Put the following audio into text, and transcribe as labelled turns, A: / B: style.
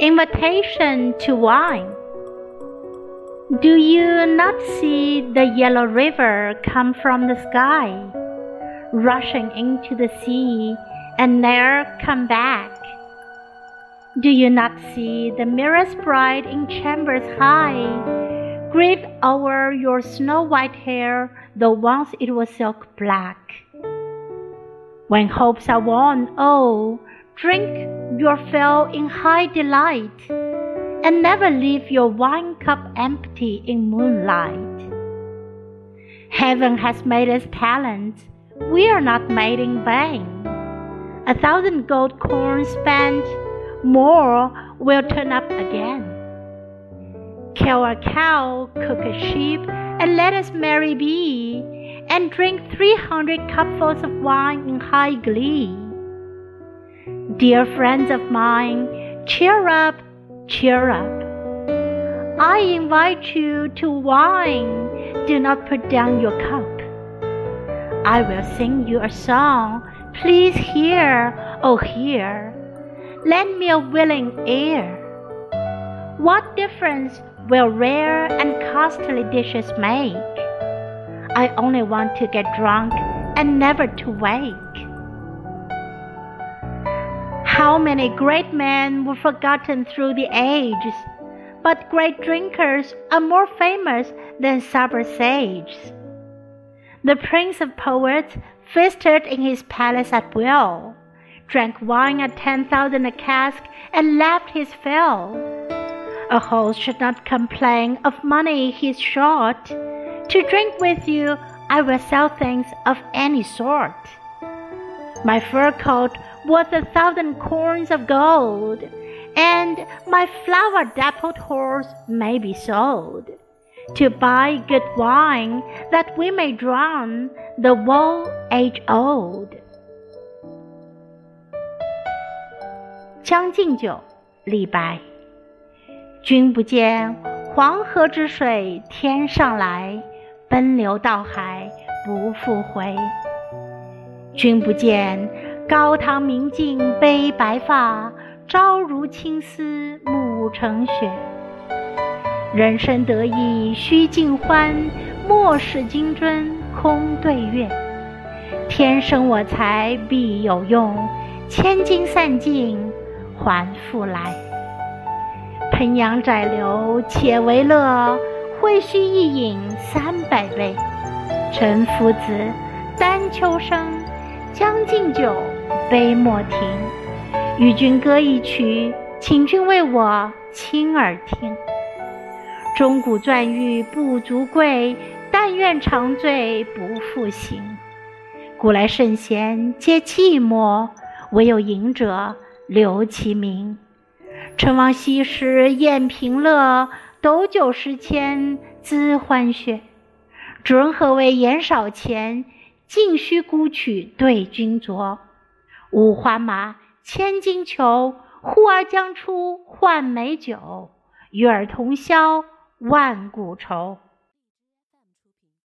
A: Invitation to wine. Do you not see the yellow river come from the sky, rushing into the sea and there come back? Do you not see the mirror's bride in chambers high, grieve over your snow white hair, though once it was silk black? When hopes are won, oh, drink your fill in high delight, and never leave your wine cup empty in moonlight. Heaven has made us talents, we are not made in vain. A thousand gold corns spent, more will turn up again. Kill a cow, cook a sheep, and let us merry be and drink three hundred cupfuls of wine in high glee. Dear friends of mine, cheer up, cheer up. I invite you to wine, do not put down your cup. I will sing you a song, please hear, oh hear. Lend me a willing ear. What difference will rare and costly dishes make? I only want to get drunk and never to wake. How many great men were forgotten through the ages, but great drinkers are more famous than sober sages. The prince of poets feasted in his palace at will, drank wine at ten thousand a cask, and laughed his fill. A host should not complain of money he's short to drink with you, I will sell things of any sort. My fur coat worth a thousand corns of gold, and my flower dappled horse may be sold to buy good wine that we may drown the woe age old. 将进酒，李白。君不见黄河之水天上来。奔流到海不复回。君不见 高堂明镜悲白发，朝如青丝暮成雪。人生得意须尽欢，莫使金樽空对月。天生我材必有用，千金散尽还复来。烹羊宰牛且为乐。会须一饮三百杯，岑夫子，丹丘生，将进酒，杯莫停。与君歌一曲，请君为我倾耳听。钟鼓馔玉不足贵，但愿长醉不复醒。古来圣贤皆寂寞，惟有饮者留其名。陈王昔时宴平乐。斗酒十千恣欢谑，主人何为言少钱？径须沽取对君酌。五花马，千金裘，呼儿将出换美酒。与尔同销万古愁。